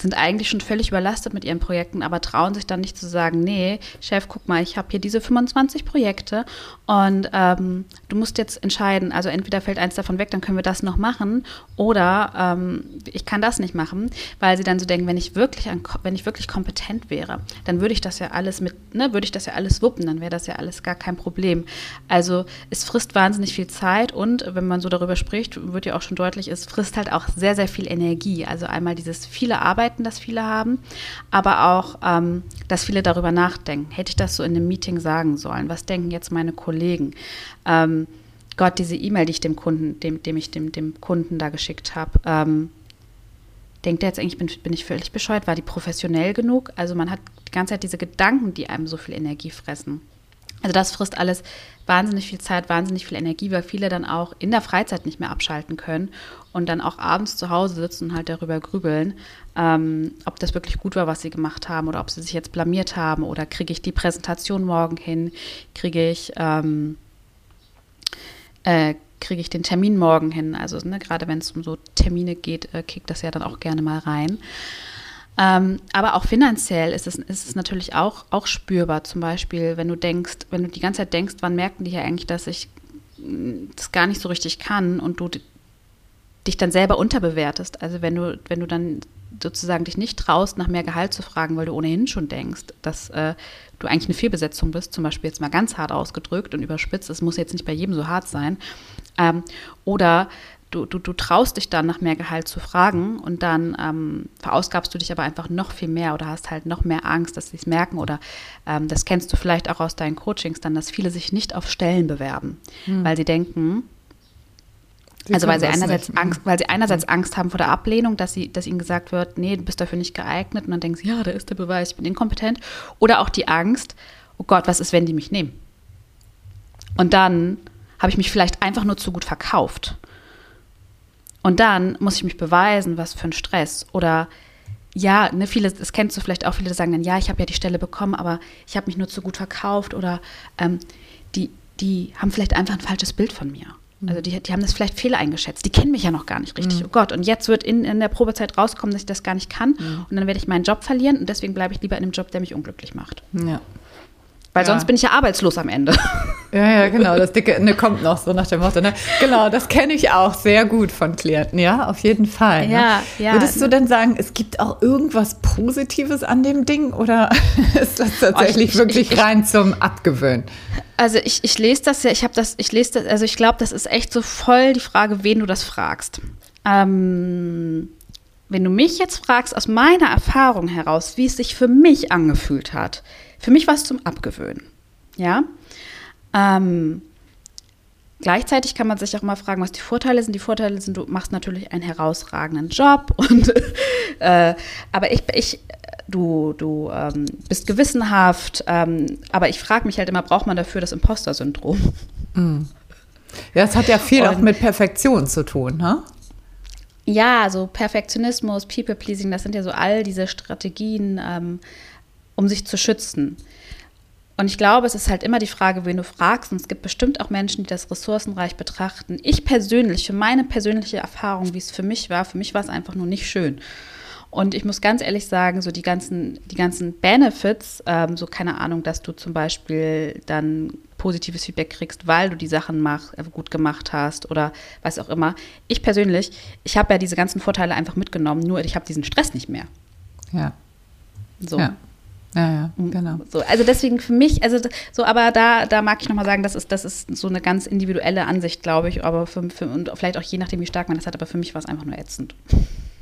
sind eigentlich schon völlig überlastet mit ihren Projekten, aber trauen sich dann nicht zu sagen, nee, Chef, guck mal, ich habe hier diese 25 Projekte und ähm, du musst jetzt entscheiden, also entweder fällt eins davon weg, dann können wir das noch machen oder ähm, ich kann das nicht machen, weil sie dann so denken, wenn ich wirklich, an, wenn ich wirklich kompetent wäre, dann würde ich das ja alles mit, ne, würde ich das ja alles wuppen, dann wäre das ja alles gar kein Problem. Also es frisst wahnsinnig viel Zeit und wenn man so darüber spricht, wird ja auch schon deutlich, es frisst halt auch sehr, sehr viel Energie. Also einmal dieses viele Arbeiten, das viele haben, aber auch, ähm, dass viele darüber nachdenken. Hätte ich das so in einem Meeting sagen sollen? Was denken jetzt meine Kollegen? Ähm, Gott, diese E-Mail, die ich dem Kunden, dem, dem ich dem, dem Kunden da geschickt habe, ähm, denkt er jetzt eigentlich, bin, bin ich völlig bescheuert? War die professionell genug? Also man hat die ganze Zeit diese Gedanken, die einem so viel Energie fressen. Also das frisst alles wahnsinnig viel Zeit, wahnsinnig viel Energie, weil viele dann auch in der Freizeit nicht mehr abschalten können und dann auch abends zu Hause sitzen und halt darüber grübeln, ähm, ob das wirklich gut war, was sie gemacht haben oder ob sie sich jetzt blamiert haben oder kriege ich die Präsentation morgen hin, kriege ich ähm, äh, kriege ich den Termin morgen hin. Also ne, gerade wenn es um so Termine geht, äh, kickt das ja dann auch gerne mal rein. Ähm, aber auch finanziell ist es, ist es natürlich auch, auch spürbar. Zum Beispiel, wenn du denkst, wenn du die ganze Zeit denkst, wann merken die ja eigentlich, dass ich mm, das gar nicht so richtig kann und du dich dann selber unterbewertest. Also wenn du, wenn du dann sozusagen dich nicht traust, nach mehr Gehalt zu fragen, weil du ohnehin schon denkst, dass äh, du eigentlich eine Fehlbesetzung bist, zum Beispiel jetzt mal ganz hart ausgedrückt und überspitzt, es muss jetzt nicht bei jedem so hart sein. Ähm, oder du, du, du traust dich dann nach mehr Gehalt zu fragen und dann ähm, verausgabst du dich aber einfach noch viel mehr oder hast halt noch mehr Angst, dass sie es merken oder ähm, das kennst du vielleicht auch aus deinen Coachings dann, dass viele sich nicht auf Stellen bewerben, hm. weil sie denken, Sie also weil sie einerseits nicht. Angst, weil sie einerseits Angst haben vor der Ablehnung, dass sie, dass ihnen gesagt wird, nee, du bist dafür nicht geeignet und dann denken sie, ja, da ist der Beweis, ich bin inkompetent. Oder auch die Angst, oh Gott, was ist, wenn die mich nehmen? Und dann habe ich mich vielleicht einfach nur zu gut verkauft. Und dann muss ich mich beweisen, was für ein Stress. Oder ja, ne, viele, das kennst du vielleicht auch, viele sagen dann, ja, ich habe ja die Stelle bekommen, aber ich habe mich nur zu gut verkauft oder ähm, die, die haben vielleicht einfach ein falsches Bild von mir. Also die, die haben das vielleicht fehl eingeschätzt. Die kennen mich ja noch gar nicht richtig. Mhm. Oh Gott, und jetzt wird in, in der Probezeit rauskommen, dass ich das gar nicht kann. Mhm. Und dann werde ich meinen Job verlieren und deswegen bleibe ich lieber in einem Job, der mich unglücklich macht. Ja. Weil ja. sonst bin ich ja arbeitslos am Ende. Ja, ja, genau. Das dicke Ende kommt noch so nach dem Motto. Ne? Genau, das kenne ich auch sehr gut von Klienten. Ja, auf jeden Fall. Ne? Ja, ja. Würdest du denn sagen, es gibt auch irgendwas Positives an dem Ding oder ist das tatsächlich oh, ich, wirklich ich, ich, rein zum Abgewöhnen? Also ich, ich lese das ja, ich habe das, ich lese das, also ich glaube, das ist echt so voll die Frage, wen du das fragst. Ähm, wenn du mich jetzt fragst, aus meiner Erfahrung heraus, wie es sich für mich angefühlt hat, für mich war es zum Abgewöhnen. Ja. Ähm, Gleichzeitig kann man sich auch mal fragen, was die Vorteile sind. Die Vorteile sind, du machst natürlich einen herausragenden Job und äh, aber ich, ich du, du ähm, bist gewissenhaft, ähm, aber ich frage mich halt immer, braucht man dafür das Imposter-Syndrom? Mm. Ja, es hat ja viel und, auch mit Perfektion zu tun, ne? Ja, so Perfektionismus, People-Pleasing, das sind ja so all diese Strategien, ähm, um sich zu schützen. Und ich glaube, es ist halt immer die Frage, wen du fragst. Und es gibt bestimmt auch Menschen, die das ressourcenreich betrachten. Ich persönlich, für meine persönliche Erfahrung, wie es für mich war, für mich war es einfach nur nicht schön. Und ich muss ganz ehrlich sagen, so die ganzen, die ganzen Benefits, ähm, so keine Ahnung, dass du zum Beispiel dann positives Feedback kriegst, weil du die Sachen mach, äh, gut gemacht hast oder was auch immer. Ich persönlich, ich habe ja diese ganzen Vorteile einfach mitgenommen, nur ich habe diesen Stress nicht mehr. Ja. So. Ja. Ja, ja, mm, genau. So, also deswegen für mich, also so, aber da, da mag ich nochmal sagen, das ist, das ist so eine ganz individuelle Ansicht, glaube ich, aber für, für, und vielleicht auch je nachdem, wie stark man das hat, aber für mich war es einfach nur ätzend.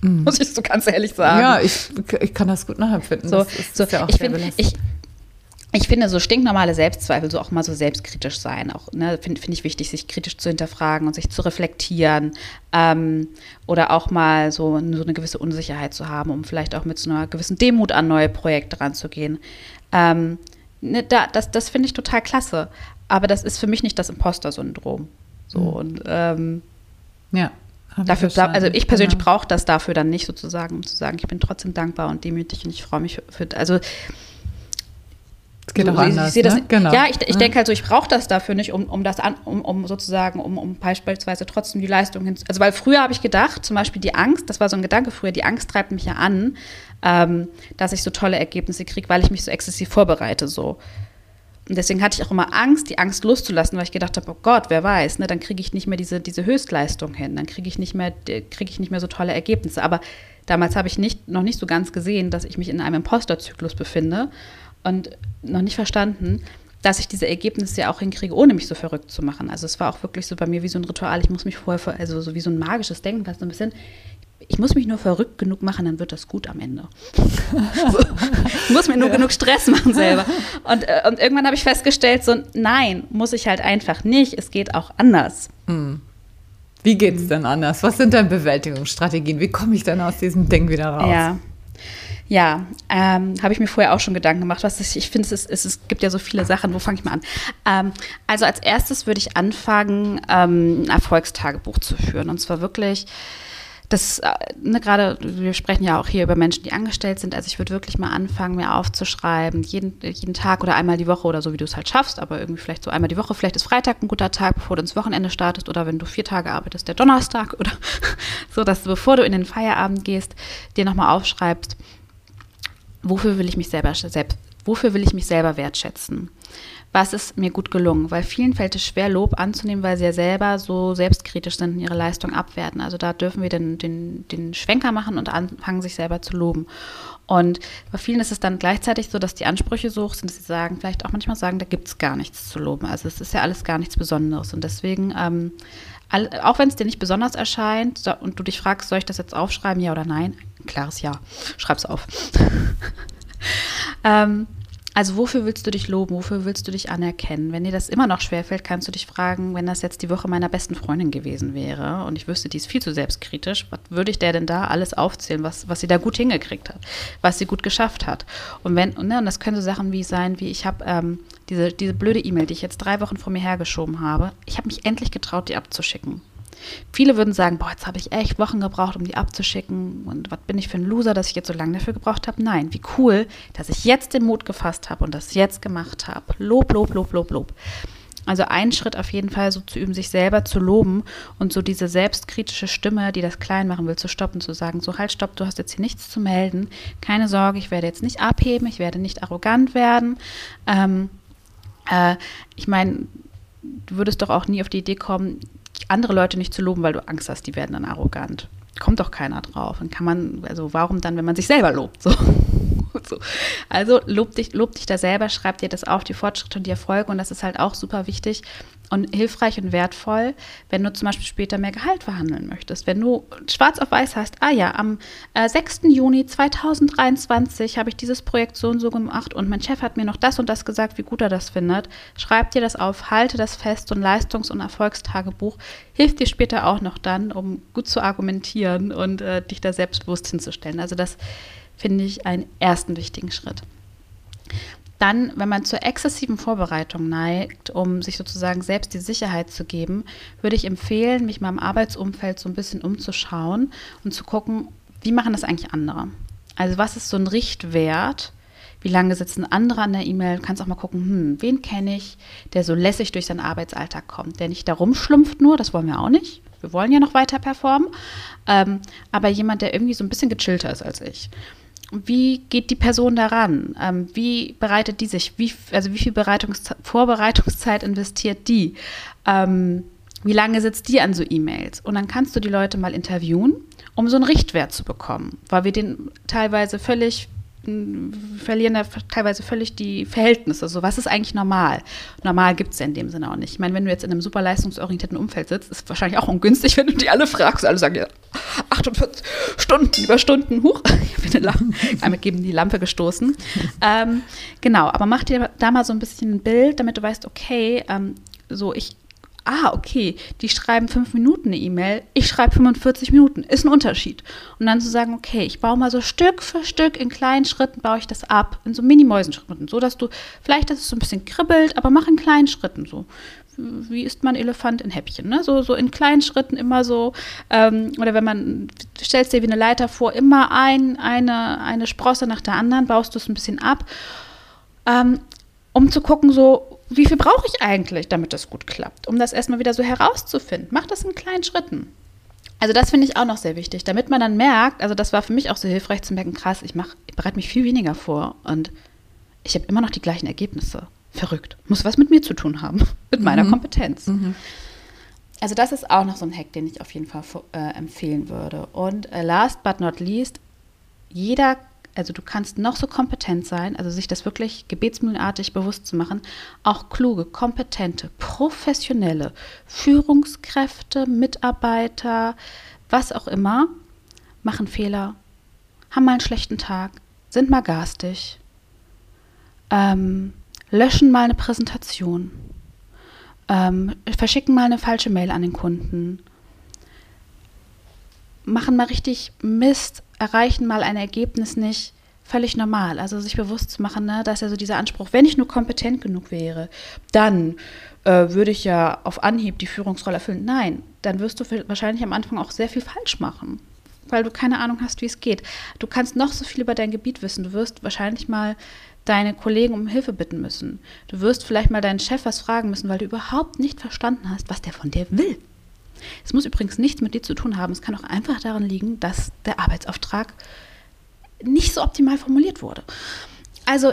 Mhm. Muss ich so ganz ehrlich sagen. Ja, ich, ich kann das gut nachempfinden. So, das ist, so, ja ich, find, ich, ich finde, so stinknormale Selbstzweifel, so auch mal so selbstkritisch sein, auch ne, finde find ich wichtig, sich kritisch zu hinterfragen und sich zu reflektieren ähm, oder auch mal so, so eine gewisse Unsicherheit zu haben, um vielleicht auch mit so einer gewissen Demut an neue Projekte ranzugehen. Ähm, ne, da, das das finde ich total klasse, aber das ist für mich nicht das Imposter-Syndrom. So mhm. und ähm, ja. Dafür, also ich persönlich genau. brauche das dafür dann nicht sozusagen, um zu sagen, ich bin trotzdem dankbar und demütig und ich freue mich für, für also es geht auch anders. Ich das, ne? genau. Ja, ich, ich ja. denke halt so, ich brauche das dafür nicht, um, um das an, um, um sozusagen, um, um beispielsweise trotzdem die Leistung hin. Also weil früher habe ich gedacht, zum Beispiel die Angst, das war so ein Gedanke früher, die Angst treibt mich ja an, ähm, dass ich so tolle Ergebnisse kriege, weil ich mich so exzessiv vorbereite. So. Und deswegen hatte ich auch immer Angst, die Angst loszulassen, weil ich gedacht habe, oh Gott, wer weiß, ne, dann kriege ich nicht mehr diese, diese Höchstleistung hin, dann kriege ich nicht mehr, kriege ich nicht mehr so tolle Ergebnisse. Aber damals habe ich nicht, noch nicht so ganz gesehen, dass ich mich in einem Imposterzyklus befinde und noch nicht verstanden, dass ich diese Ergebnisse ja auch hinkriege, ohne mich so verrückt zu machen. Also es war auch wirklich so bei mir wie so ein Ritual. Ich muss mich vorher, also so wie so ein magisches Denken, was so ein bisschen, ich muss mich nur verrückt genug machen, dann wird das gut am Ende. Ich muss mir nur ja. genug Stress machen selber. Und, äh, und irgendwann habe ich festgestellt, so nein, muss ich halt einfach nicht. Es geht auch anders. Hm. Wie geht es denn anders? Was sind denn Bewältigungsstrategien? Wie komme ich dann aus diesem Ding wieder raus? Ja, ja, ähm, habe ich mir vorher auch schon Gedanken gemacht. Was ich, ich finde, es, es, es gibt ja so viele Sachen. Wo fange ich mal an? Ähm, also als erstes würde ich anfangen, ähm, ein Erfolgstagebuch zu führen. Und zwar wirklich das, äh, ne, gerade, wir sprechen ja auch hier über Menschen, die angestellt sind. Also ich würde wirklich mal anfangen, mir aufzuschreiben, jeden, jeden Tag oder einmal die Woche oder so, wie du es halt schaffst, aber irgendwie vielleicht so einmal die Woche. Vielleicht ist Freitag ein guter Tag, bevor du ins Wochenende startest oder wenn du vier Tage arbeitest, der Donnerstag oder so, dass du, bevor du in den Feierabend gehst, dir nochmal aufschreibst, wofür will ich mich selber, selbst, wofür will ich mich selber wertschätzen? Was ist mir gut gelungen? Weil vielen fällt es schwer, Lob anzunehmen, weil sie ja selber so selbstkritisch sind und ihre Leistung abwerten. Also da dürfen wir den, den, den Schwenker machen und anfangen, sich selber zu loben. Und bei vielen ist es dann gleichzeitig so, dass die Ansprüche so hoch sind, dass sie sagen, vielleicht auch manchmal sagen, da gibt es gar nichts zu loben. Also es ist ja alles gar nichts Besonderes. Und deswegen, ähm, auch wenn es dir nicht besonders erscheint und du dich fragst, soll ich das jetzt aufschreiben, ja oder nein? Klares Ja. Schreib's auf. ähm, also wofür willst du dich loben? Wofür willst du dich anerkennen? Wenn dir das immer noch schwerfällt, kannst du dich fragen, wenn das jetzt die Woche meiner besten Freundin gewesen wäre und ich wüsste, die ist viel zu selbstkritisch, was würde ich der denn da alles aufzählen, was, was sie da gut hingekriegt hat, was sie gut geschafft hat? Und wenn, ne, und das können so Sachen wie sein, wie ich habe ähm, diese, diese blöde E-Mail, die ich jetzt drei Wochen vor mir hergeschoben habe, ich habe mich endlich getraut, die abzuschicken. Viele würden sagen, boah, jetzt habe ich echt Wochen gebraucht, um die abzuschicken. Und was bin ich für ein Loser, dass ich jetzt so lange dafür gebraucht habe? Nein, wie cool, dass ich jetzt den Mut gefasst habe und das jetzt gemacht habe. Lob, Lob, Lob, Lob, Lob. Also ein Schritt auf jeden Fall so zu üben, sich selber zu loben und so diese selbstkritische Stimme, die das klein machen will, zu stoppen, zu sagen, so halt stopp, du hast jetzt hier nichts zu melden, keine Sorge, ich werde jetzt nicht abheben, ich werde nicht arrogant werden. Ähm, äh, ich meine, du würdest doch auch nie auf die Idee kommen, andere Leute nicht zu loben, weil du Angst hast, die werden dann arrogant. Kommt doch keiner drauf. Und kann man, also warum dann, wenn man sich selber lobt? So. so. Also lob dich, lob dich da selber, schreib dir das auf, die Fortschritte und die Erfolge. Und das ist halt auch super wichtig und hilfreich und wertvoll, wenn du zum Beispiel später mehr Gehalt verhandeln möchtest. Wenn du schwarz auf weiß hast, ah ja, am äh, 6. Juni 2023 habe ich dieses Projekt so und so gemacht und mein Chef hat mir noch das und das gesagt, wie gut er das findet. Schreib dir das auf, halte das fest. So ein Leistungs- und Erfolgstagebuch hilft dir später auch noch dann, um gut zu argumentieren und äh, dich da selbstbewusst hinzustellen. Also das finde ich einen ersten wichtigen Schritt. Dann, wenn man zur exzessiven Vorbereitung neigt, um sich sozusagen selbst die Sicherheit zu geben, würde ich empfehlen, mich mal im Arbeitsumfeld so ein bisschen umzuschauen und zu gucken, wie machen das eigentlich andere? Also was ist so ein Richtwert? Wie lange sitzen andere an der E-Mail? Du kannst auch mal gucken, hm, wen kenne ich, der so lässig durch seinen Arbeitsalltag kommt, der nicht da rumschlumpft nur, das wollen wir auch nicht. Wir wollen ja noch weiter performen, ähm, aber jemand, der irgendwie so ein bisschen gechillter ist als ich wie geht die Person daran? Ähm, wie bereitet die sich? Wie, also wie viel Bereitungs Vorbereitungszeit investiert die? Ähm, wie lange sitzt die an so E-Mails? Und dann kannst du die Leute mal interviewen, um so einen Richtwert zu bekommen, weil wir den teilweise völlig verlieren da teilweise völlig die Verhältnisse. So, was ist eigentlich normal? Normal gibt es ja in dem Sinne auch nicht. Ich meine, wenn du jetzt in einem super leistungsorientierten Umfeld sitzt, ist es wahrscheinlich auch ungünstig, wenn du die alle fragst. Alle sagen ja, 48 Stunden, Überstunden, huch, ich habe einmal geben die Lampe gestoßen. ähm, genau, aber mach dir da mal so ein bisschen ein Bild, damit du weißt, okay, ähm, so ich ah, okay, die schreiben fünf Minuten eine E-Mail, ich schreibe 45 Minuten, ist ein Unterschied. Und dann zu sagen, okay, ich baue mal so Stück für Stück in kleinen Schritten, baue ich das ab, in so Mini-Mäusenschritten, so dass du, vielleicht, dass es so ein bisschen kribbelt, aber mach in kleinen Schritten so. Wie isst man Elefant in Häppchen, ne? So, so in kleinen Schritten immer so, ähm, oder wenn man, stellst dir wie eine Leiter vor, immer ein, eine, eine Sprosse nach der anderen, baust du es ein bisschen ab, ähm, um zu gucken, so, wie viel brauche ich eigentlich, damit das gut klappt, um das erstmal wieder so herauszufinden. Mach das in kleinen Schritten. Also das finde ich auch noch sehr wichtig, damit man dann merkt, also das war für mich auch so hilfreich zu merken, krass, ich mache, ich bereite mich viel weniger vor und ich habe immer noch die gleichen Ergebnisse. Verrückt. Muss was mit mir zu tun haben, mit meiner mhm. Kompetenz. Mhm. Also das ist auch noch so ein Hack, den ich auf jeden Fall äh, empfehlen würde. Und äh, last but not least, jeder also du kannst noch so kompetent sein, also sich das wirklich gebetsmühlenartig bewusst zu machen, auch kluge, kompetente, professionelle Führungskräfte, Mitarbeiter, was auch immer, machen Fehler, haben mal einen schlechten Tag, sind mal garstig, ähm, löschen mal eine Präsentation, ähm, verschicken mal eine falsche Mail an den Kunden, machen mal richtig Mist, erreichen mal ein Ergebnis nicht, völlig normal. Also sich bewusst zu machen, ne, dass ja so dieser Anspruch, wenn ich nur kompetent genug wäre, dann äh, würde ich ja auf Anhieb die Führungsrolle erfüllen. Nein, dann wirst du wahrscheinlich am Anfang auch sehr viel falsch machen, weil du keine Ahnung hast, wie es geht. Du kannst noch so viel über dein Gebiet wissen. Du wirst wahrscheinlich mal deine Kollegen um Hilfe bitten müssen. Du wirst vielleicht mal deinen Chef was fragen müssen, weil du überhaupt nicht verstanden hast, was der von dir will. Es muss übrigens nichts mit dir zu tun haben. Es kann auch einfach daran liegen, dass der Arbeitsauftrag nicht so optimal formuliert wurde. Also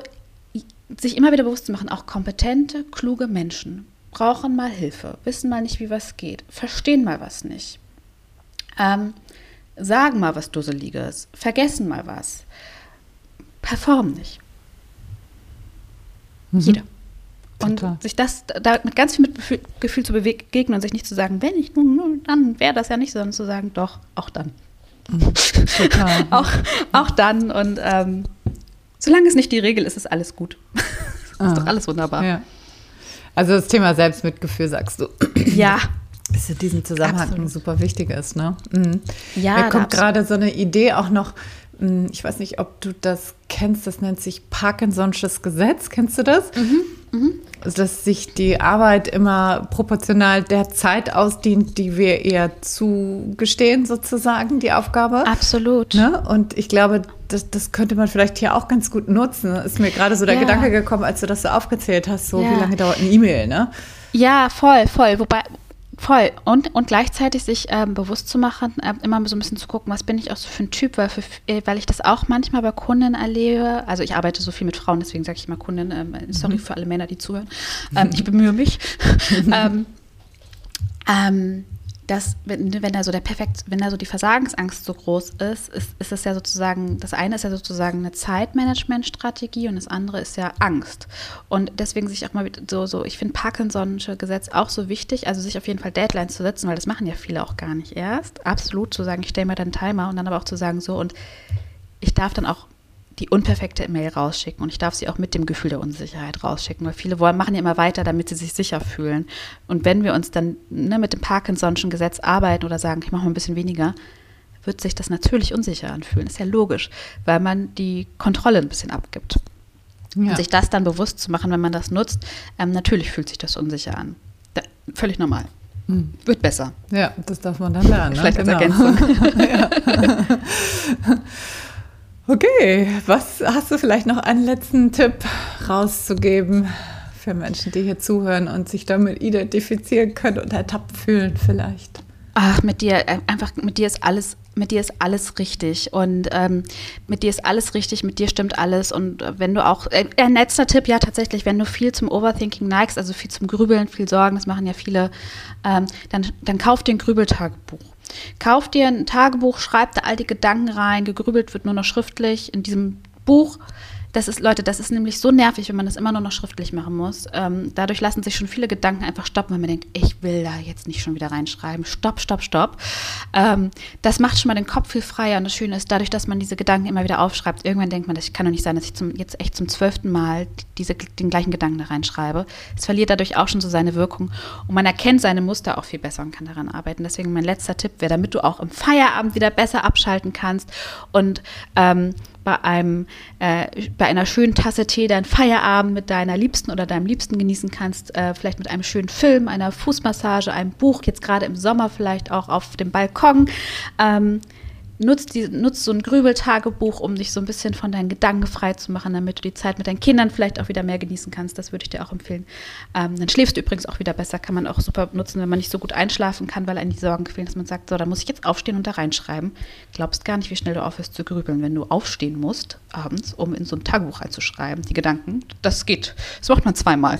sich immer wieder bewusst zu machen, auch kompetente, kluge Menschen brauchen mal Hilfe, wissen mal nicht, wie was geht, verstehen mal was nicht, ähm, sagen mal was Dusseliges, vergessen mal was, performen nicht. Mhm. Jeder. Und Total. sich das da mit ganz viel mit Gefühl zu begegnen und sich nicht zu sagen, wenn ich nun, dann wäre das ja nicht, sondern zu sagen, doch, auch dann. Total. auch, auch dann. Und ähm, solange es nicht die Regel ist, ist alles gut. ist ah. doch alles wunderbar. Ja. Also das Thema Selbstmitgefühl, sagst du. Ja. Dass in diesem Zusammenhang absolut. super wichtig ist, ne? Mhm. Ja. Mir kommt gerade so eine Idee auch noch, hm, ich weiß nicht, ob du das kennst, das nennt sich Parkinson'sches Gesetz. Kennst du das? Mhm. Mhm. Dass sich die Arbeit immer proportional der Zeit ausdient, die wir eher zugestehen, sozusagen, die Aufgabe. Absolut. Ne? Und ich glaube, das, das könnte man vielleicht hier auch ganz gut nutzen. Ist mir gerade so der ja. Gedanke gekommen, als du das so aufgezählt hast, so ja. wie lange dauert eine E-Mail, ne? Ja, voll, voll. Wobei, Voll. Und, und gleichzeitig sich ähm, bewusst zu machen, äh, immer so ein bisschen zu gucken, was bin ich auch so für ein Typ, weil, für, äh, weil ich das auch manchmal bei Kunden erlebe. Also ich arbeite so viel mit Frauen, deswegen sage ich mal Kunden, ähm, sorry mhm. für alle Männer, die zuhören. Ähm, ich bemühe mich. ähm, ähm dass wenn, wenn da so der perfekt, wenn da so die Versagensangst so groß ist, ist, ist das ja sozusagen, das eine ist ja sozusagen eine Zeitmanagementstrategie und das andere ist ja Angst. Und deswegen sich auch mal so, so ich finde Parkinson'sche Gesetz auch so wichtig, also sich auf jeden Fall Deadlines zu setzen, weil das machen ja viele auch gar nicht erst. Absolut zu sagen, ich stelle mir dann einen Timer und dann aber auch zu sagen, so und ich darf dann auch die unperfekte E-Mail rausschicken und ich darf sie auch mit dem Gefühl der Unsicherheit rausschicken, weil viele wollen, machen ja immer weiter, damit sie sich sicher fühlen. Und wenn wir uns dann ne, mit dem Parkinson'schen Gesetz arbeiten oder sagen, ich mache mal ein bisschen weniger, wird sich das natürlich unsicher anfühlen. ist ja logisch, weil man die Kontrolle ein bisschen abgibt. Ja. Und sich das dann bewusst zu machen, wenn man das nutzt, ähm, natürlich fühlt sich das unsicher an. Da, völlig normal. Hm. Wird besser. Ja, das darf man dann lernen. Ne? Vielleicht ne? als genau. Ergänzung. Okay, was hast du vielleicht noch einen letzten Tipp rauszugeben für Menschen, die hier zuhören und sich damit identifizieren können und ertappt fühlen vielleicht? Ach, mit dir, äh, einfach mit dir ist alles, mit dir ist alles richtig und ähm, mit dir ist alles richtig, mit dir stimmt alles und wenn du auch, äh, ein letzter Tipp, ja tatsächlich, wenn du viel zum Overthinking neigst, also viel zum Grübeln, viel Sorgen, das machen ja viele, ähm, dann, dann kauf dir ein Grübeltagebuch. Kauf dir ein Tagebuch, schreib da all die Gedanken rein, gegrübelt wird nur noch schriftlich in diesem Buch das ist, Leute, das ist nämlich so nervig, wenn man das immer nur noch schriftlich machen muss. Ähm, dadurch lassen sich schon viele Gedanken einfach stoppen, wenn man denkt, ich will da jetzt nicht schon wieder reinschreiben. Stopp, stopp, stopp. Ähm, das macht schon mal den Kopf viel freier. Und das Schöne ist, dadurch, dass man diese Gedanken immer wieder aufschreibt, irgendwann denkt man, das kann doch nicht sein, dass ich zum, jetzt echt zum zwölften Mal diese, den gleichen Gedanken da reinschreibe. Es verliert dadurch auch schon so seine Wirkung. Und man erkennt seine Muster auch viel besser und kann daran arbeiten. Deswegen mein letzter Tipp wäre, damit du auch im Feierabend wieder besser abschalten kannst und ähm, bei einem, äh, bei einer schönen Tasse Tee deinen Feierabend mit deiner Liebsten oder deinem Liebsten genießen kannst, äh, vielleicht mit einem schönen Film, einer Fußmassage, einem Buch, jetzt gerade im Sommer vielleicht auch auf dem Balkon. Ähm, nutzt, die, nutzt so ein Grübeltagebuch, um dich so ein bisschen von deinen Gedanken frei zu machen, damit du die Zeit mit deinen Kindern vielleicht auch wieder mehr genießen kannst. Das würde ich dir auch empfehlen. Ähm, dann schläfst du übrigens auch wieder besser. Kann man auch super nutzen, wenn man nicht so gut einschlafen kann, weil einen die Sorgen quälen, dass man sagt, so, da muss ich jetzt aufstehen und da reinschreiben. Glaubst gar nicht, wie schnell du aufhörst zu grübeln, wenn du aufstehen musst abends, um in so ein Tagebuch reinzuschreiben, die Gedanken. Das geht. Das macht man zweimal.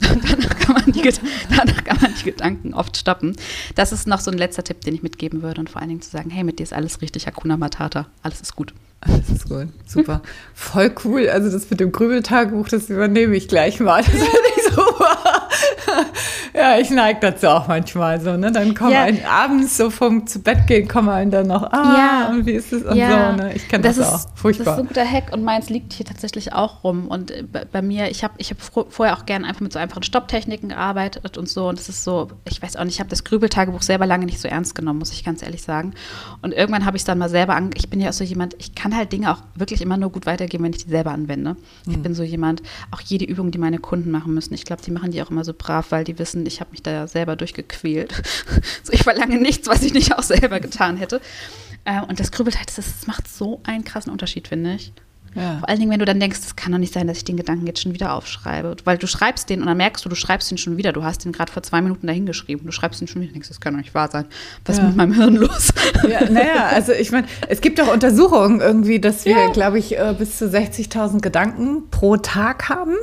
danach, kann man die, danach kann man die Gedanken oft stoppen. Das ist noch so ein letzter Tipp, den ich mitgeben würde und vor allen Dingen zu sagen, hey, mit dir ist alles richtig richtig Hakuna Matata. Alles ist gut. Alles ist gut. Super. Voll cool. Also das mit dem Grübeltagebuch, das übernehme ich gleich mal. Das finde ich super. ja, ich neige dazu auch manchmal so, ne? Dann kommen ja. ein abends so vom zu Bett gehen, kommen einen dann noch, ah, ja. und wie ist es und ja. so, ne? Ich kenne das, das, auch. Furchtbar. Das ist ein guter Hack und meins liegt hier tatsächlich auch rum. Und äh, bei, mir, ich habe ich hab vorher auch gerne einfach mit so einfachen Stopptechniken gearbeitet und so. Und das ist so, ich weiß auch nicht, ich habe das Grübeltagebuch selber lange nicht so ernst genommen, muss ich ganz ehrlich sagen. Und irgendwann habe ich es dann mal selber an, ich bin ja auch so jemand, ich kann halt Dinge auch wirklich immer nur gut weitergeben, wenn ich die selber anwende. Ich bin so jemand, auch jede Übung, die meine Kunden machen müssen, ich glaube, die machen die auch immer so brav, weil die wissen, ich habe mich da selber durchgequält. so, ich verlange nichts, was ich nicht auch selber getan hätte. Äh, und das Grübelheit, das, das macht so einen krassen Unterschied, finde ich. Ja. Vor allen Dingen, wenn du dann denkst, es kann doch nicht sein, dass ich den Gedanken jetzt schon wieder aufschreibe. Weil du schreibst den und dann merkst du, du schreibst den schon wieder. Du hast den gerade vor zwei Minuten dahin geschrieben. Du schreibst den schon wieder und denkst, das kann doch nicht wahr sein. Was ja. ist mit meinem Hirn los? Ja, naja, also ich meine, es gibt auch Untersuchungen irgendwie, dass wir, ja. glaube ich, äh, bis zu 60.000 Gedanken pro Tag haben.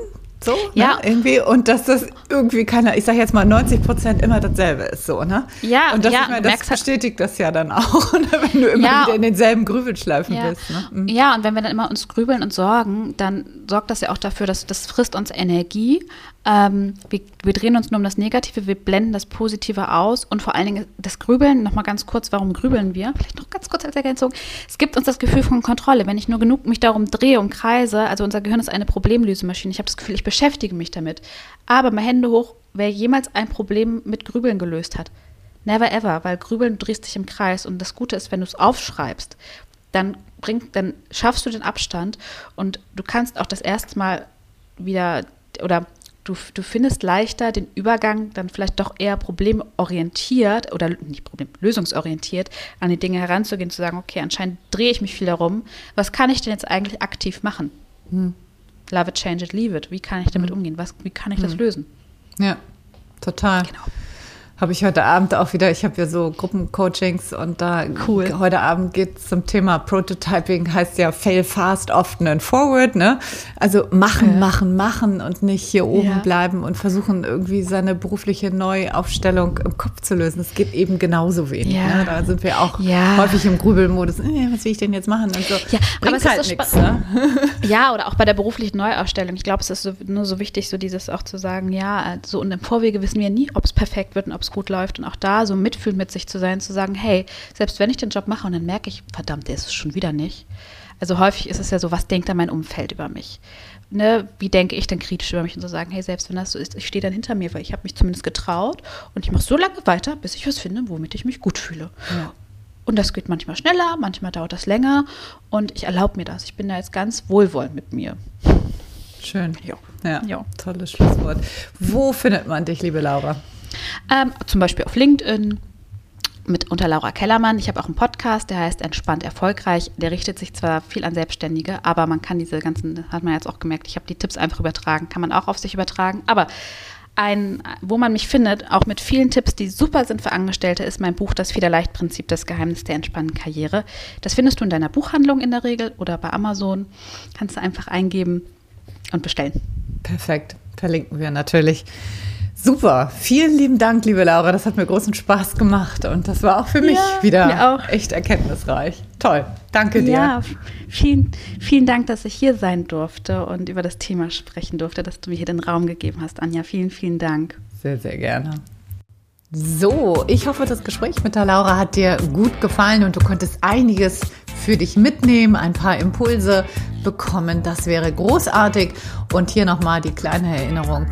So, ne, ja. Ne, irgendwie. Und dass das irgendwie keiner, ich sage jetzt mal 90 Prozent immer dasselbe ist, so, ne? Ja, und das, ja, ich meine, das halt bestätigt das ja dann auch, ne, wenn du immer ja, wieder in denselben Grübelschleifen ja. bist. Ne? Mhm. Ja, und wenn wir dann immer uns grübeln und sorgen, dann sorgt das ja auch dafür, dass das frisst uns Energie, ähm, wir, wir, drehen uns nur um das Negative, wir blenden das Positive aus und vor allen Dingen das Grübeln, nochmal ganz kurz, warum grübeln wir? Vielleicht noch ganz kurz als Ergänzung. Es gibt uns das Gefühl von Kontrolle. Wenn ich nur genug mich darum drehe und kreise, also unser Gehirn ist eine Problemlösemaschine. Ich habe das Gefühl, ich beschäftige mich damit. Aber mal Hände hoch, wer jemals ein Problem mit Grübeln gelöst hat. Never ever, weil Grübeln, drehst dich im Kreis und das Gute ist, wenn du es aufschreibst, dann bringt, dann schaffst du den Abstand und du kannst auch das erste Mal wieder oder du, du findest leichter den Übergang dann vielleicht doch eher problemorientiert oder nicht problem, lösungsorientiert an die Dinge heranzugehen, zu sagen, okay, anscheinend drehe ich mich viel darum. Was kann ich denn jetzt eigentlich aktiv machen? Hm. Love it, change it, leave it. Wie kann ich damit hm. umgehen? Was, wie kann ich hm. das lösen? Ja, total. Genau habe ich heute Abend auch wieder, ich habe ja so Gruppencoachings und da cool. heute Abend geht es zum Thema Prototyping, heißt ja fail fast, often and forward, ne? Also machen, ja. machen, machen und nicht hier oben ja. bleiben und versuchen irgendwie seine berufliche Neuaufstellung im Kopf zu lösen. Es geht eben genauso wenig. Ja. Ne? Da sind wir auch häufig im Grübelmodus. Äh, was will ich denn jetzt machen? Und so. Ja, Bringt aber es halt nichts. Ne? Ja, oder auch bei der beruflichen Neuaufstellung. Ich glaube, es ist so, nur so wichtig, so dieses auch zu sagen, ja, so und im Vorwege wissen wir nie, ob es perfekt wird und ob es gut läuft und auch da so mitfühlend mit sich zu sein, zu sagen, hey, selbst wenn ich den Job mache und dann merke ich, verdammt, der ist es schon wieder nicht. Also häufig ist es ja so, was denkt dann mein Umfeld über mich? Ne, wie denke ich denn kritisch über mich und zu so sagen, hey, selbst wenn das so ist, ich stehe dann hinter mir, weil ich habe mich zumindest getraut und ich mache so lange weiter, bis ich was finde, womit ich mich gut fühle. Ja. Und das geht manchmal schneller, manchmal dauert das länger und ich erlaube mir das. Ich bin da jetzt ganz wohlwollend mit mir. Schön. Ja. ja. ja. Tolles Schlusswort. Wo findet man dich, liebe Laura? Ähm, zum Beispiel auf LinkedIn mit unter Laura Kellermann. Ich habe auch einen Podcast, der heißt Entspannt Erfolgreich. Der richtet sich zwar viel an Selbstständige, aber man kann diese ganzen, hat man jetzt auch gemerkt, ich habe die Tipps einfach übertragen, kann man auch auf sich übertragen. Aber ein, wo man mich findet, auch mit vielen Tipps, die super sind für Angestellte, ist mein Buch Das Federleicht-Prinzip, das Geheimnis der entspannten Karriere. Das findest du in deiner Buchhandlung in der Regel oder bei Amazon. Kannst du einfach eingeben und bestellen. Perfekt. Verlinken wir natürlich. Super, vielen lieben Dank, liebe Laura. Das hat mir großen Spaß gemacht und das war auch für mich ja, wieder echt erkenntnisreich. Toll, danke dir. Ja, vielen, vielen Dank, dass ich hier sein durfte und über das Thema sprechen durfte, dass du mir hier den Raum gegeben hast, Anja. Vielen, vielen Dank. Sehr, sehr gerne. So, ich hoffe, das Gespräch mit der Laura hat dir gut gefallen und du konntest einiges für dich mitnehmen, ein paar Impulse bekommen. Das wäre großartig. Und hier nochmal die kleine Erinnerung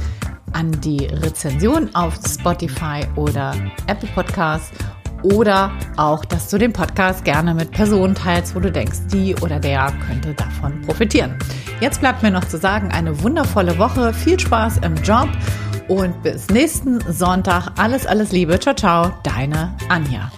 an die Rezension auf Spotify oder Apple Podcasts oder auch, dass du den Podcast gerne mit Personen teilst, wo du denkst, die oder der könnte davon profitieren. Jetzt bleibt mir noch zu sagen, eine wundervolle Woche, viel Spaß im Job und bis nächsten Sonntag. Alles, alles Liebe. Ciao, ciao, deine Anja.